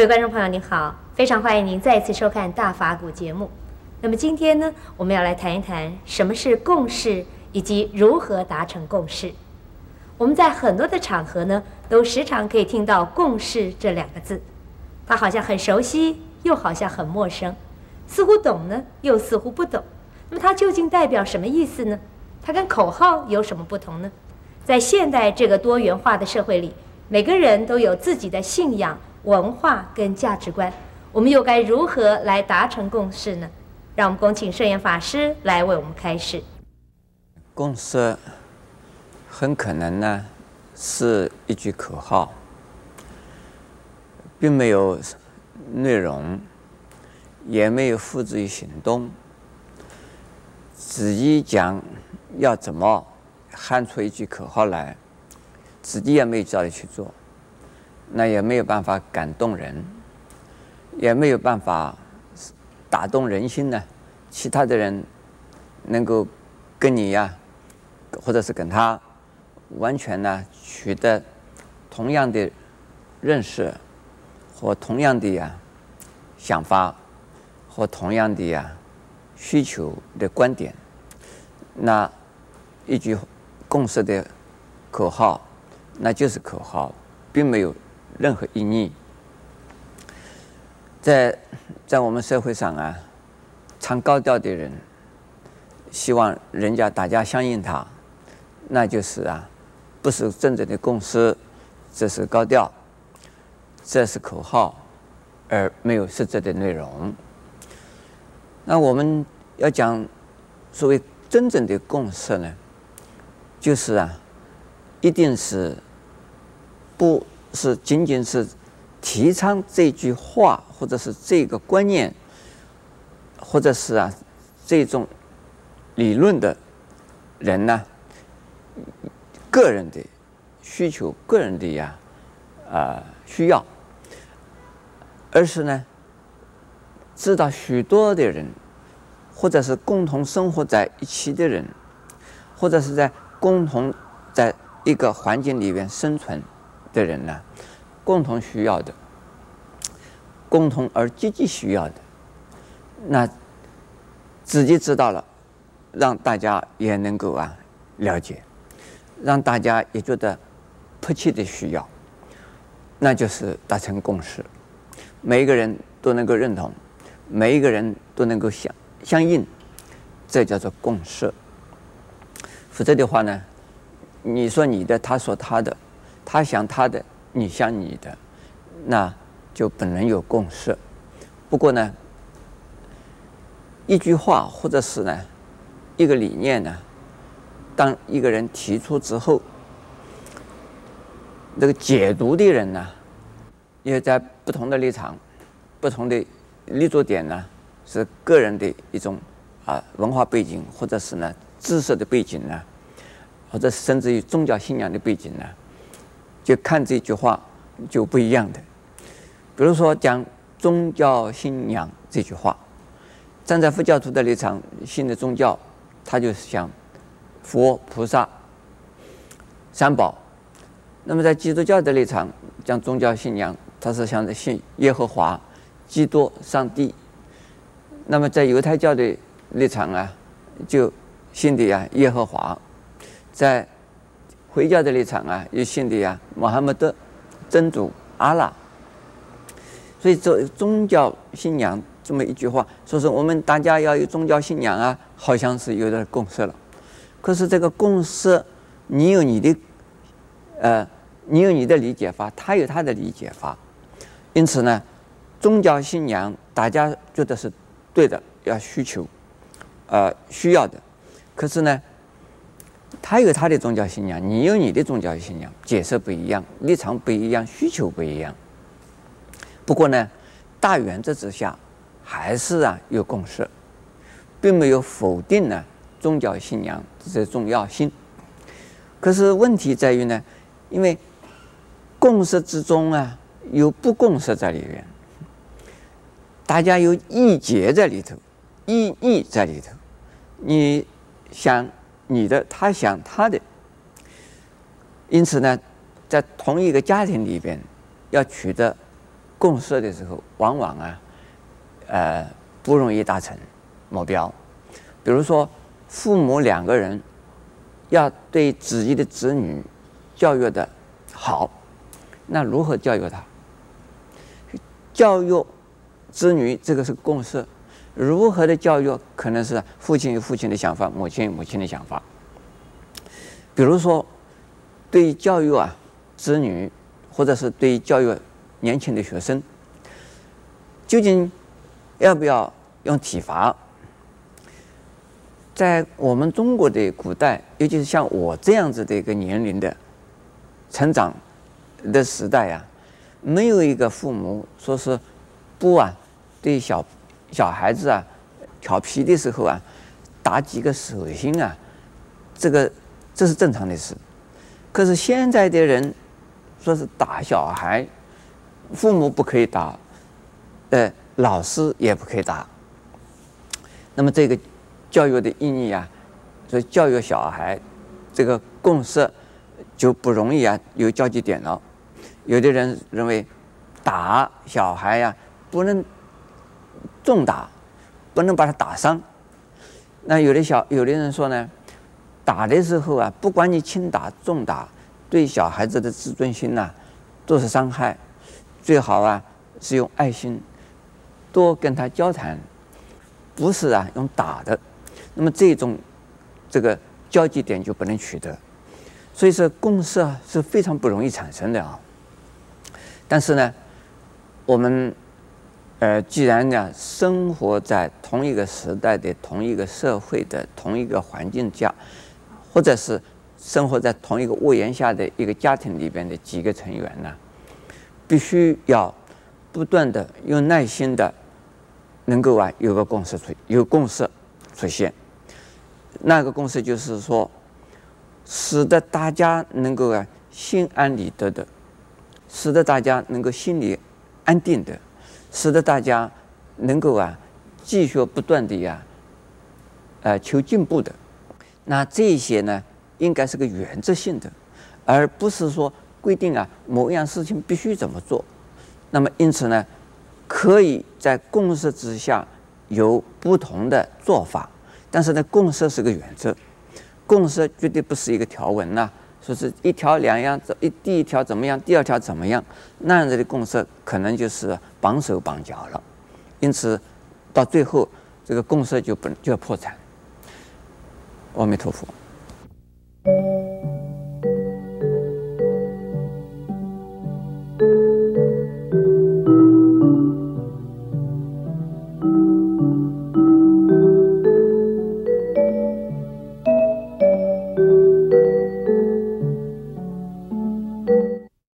各位观众朋友，您好，非常欢迎您再次收看《大法古》节目。那么今天呢，我们要来谈一谈什么是共识，以及如何达成共识。我们在很多的场合呢，都时常可以听到“共识”这两个字，它好像很熟悉，又好像很陌生，似乎懂呢，又似乎不懂。那么它究竟代表什么意思呢？它跟口号有什么不同呢？在现代这个多元化的社会里，每个人都有自己的信仰。文化跟价值观，我们又该如何来达成共识呢？让我们恭请圣严法师来为我们开示。共识很可能呢是一句口号，并没有内容，也没有付诸于行动。自己讲要怎么喊出一句口号来，自己也没有照着去做。那也没有办法感动人，也没有办法打动人心呢。其他的人能够跟你呀，或者是跟他完全呢取得同样的认识，或同样的呀想法，或同样的呀需求的观点，那一句共识的口号，那就是口号，并没有。任何意义，在在我们社会上啊，唱高调的人，希望人家大家相信他，那就是啊，不是真正的共识，这是高调，这是口号，而没有实质的内容。那我们要讲所谓真正的共识呢，就是啊，一定是不。是仅仅是提倡这句话，或者是这个观念，或者是啊这种理论的人呢，个人的需求，个人的呀啊需要，而是呢知道许多的人，或者是共同生活在一起的人，或者是在共同在一个环境里面生存。的人呢，共同需要的，共同而积极需要的，那自己知道了，让大家也能够啊了解，让大家也觉得迫切的需要，那就是达成共识，每一个人都能够认同，每一个人都能够相相应，这叫做共识。否则的话呢，你说你的，他说他的。他想他的，你想你的，那就不能有共识。不过呢，一句话或者是呢一个理念呢，当一个人提出之后，这个解读的人呢，也在不同的立场、不同的立足点呢，是个人的一种啊文化背景，或者是呢知识的背景呢，或者甚至于宗教信仰的背景呢。就看这句话就不一样的，比如说讲宗教信仰这句话，站在佛教徒的立场，信的宗教，他就是想佛菩萨三宝；那么在基督教的立场讲宗教信仰，他是想着信耶和华、基督、上帝；那么在犹太教的立场啊，就信的呀耶和华，在。回教的立场啊，有信的呀，穆罕默德、真主、阿拉。所以这宗教信仰这么一句话，说是我们大家要有宗教信仰啊，好像是有点共识了。可是这个共识，你有你的，呃，你有你的理解法，他有他的理解法。因此呢，宗教信仰大家觉得是对的，要需求，呃，需要的。可是呢，他有他的宗教信仰，你有你的宗教信仰，解释不一样，立场不一样，需求不一样。不过呢，大原则之下，还是啊有共识，并没有否定呢宗教信仰的重要性。可是问题在于呢，因为共识之中啊有不共识在里面，大家有意见在里头，异议在里头，你想。你的，他想他的，因此呢，在同一个家庭里边，要取得共识的时候，往往啊，呃，不容易达成目标。比如说，父母两个人要对自己的子女教育的好，那如何教育他？教育子女这个是共识，如何的教育可能是父亲有父亲的想法，母亲有母亲的想法。比如说，对教育啊子女，或者是对教育年轻的学生，究竟要不要用体罚？在我们中国的古代，尤其是像我这样子的一个年龄的成长的时代、啊，没有一个父母说是不啊对小小孩子啊调皮的时候啊打几个手心啊，这个这是正常的事。可是现在的人说是打小孩，父母不可以打，呃，老师也不可以打。那么这个。教育的意义啊，所以教育小孩这个共识就不容易啊有交集点了。有的人认为打小孩呀、不能重打，不能把他打伤。那有的小有的人说呢，打的时候啊，不管你轻打重打，对小孩子的自尊心呐、都是伤害。最好啊是用爱心多跟他交谈，不是啊用打的。那么这种这个交集点就不能取得，所以说共识啊是非常不容易产生的啊。但是呢，我们呃既然呢生活在同一个时代的同一个社会的同一个环境下，或者是生活在同一个屋檐下的一个家庭里边的几个成员呢，必须要不断的用耐心的，能够啊有个共识出有共识出现。那个共识就是说，使得大家能够啊心安理得的，使得大家能够心里安定的，使得大家能够啊继续不断的呀，呃求进步的。那这些呢，应该是个原则性的，而不是说规定啊某样事情必须怎么做。那么因此呢，可以在共识之下有不同的做法。但是呢，共识是个原则，共识绝对不是一个条文呐、说是一条两样，一第一条怎么样，第二条怎么样，那样子的共识可能就是绑手绑脚了。因此，到最后这个公社就不就要破产。阿弥陀佛。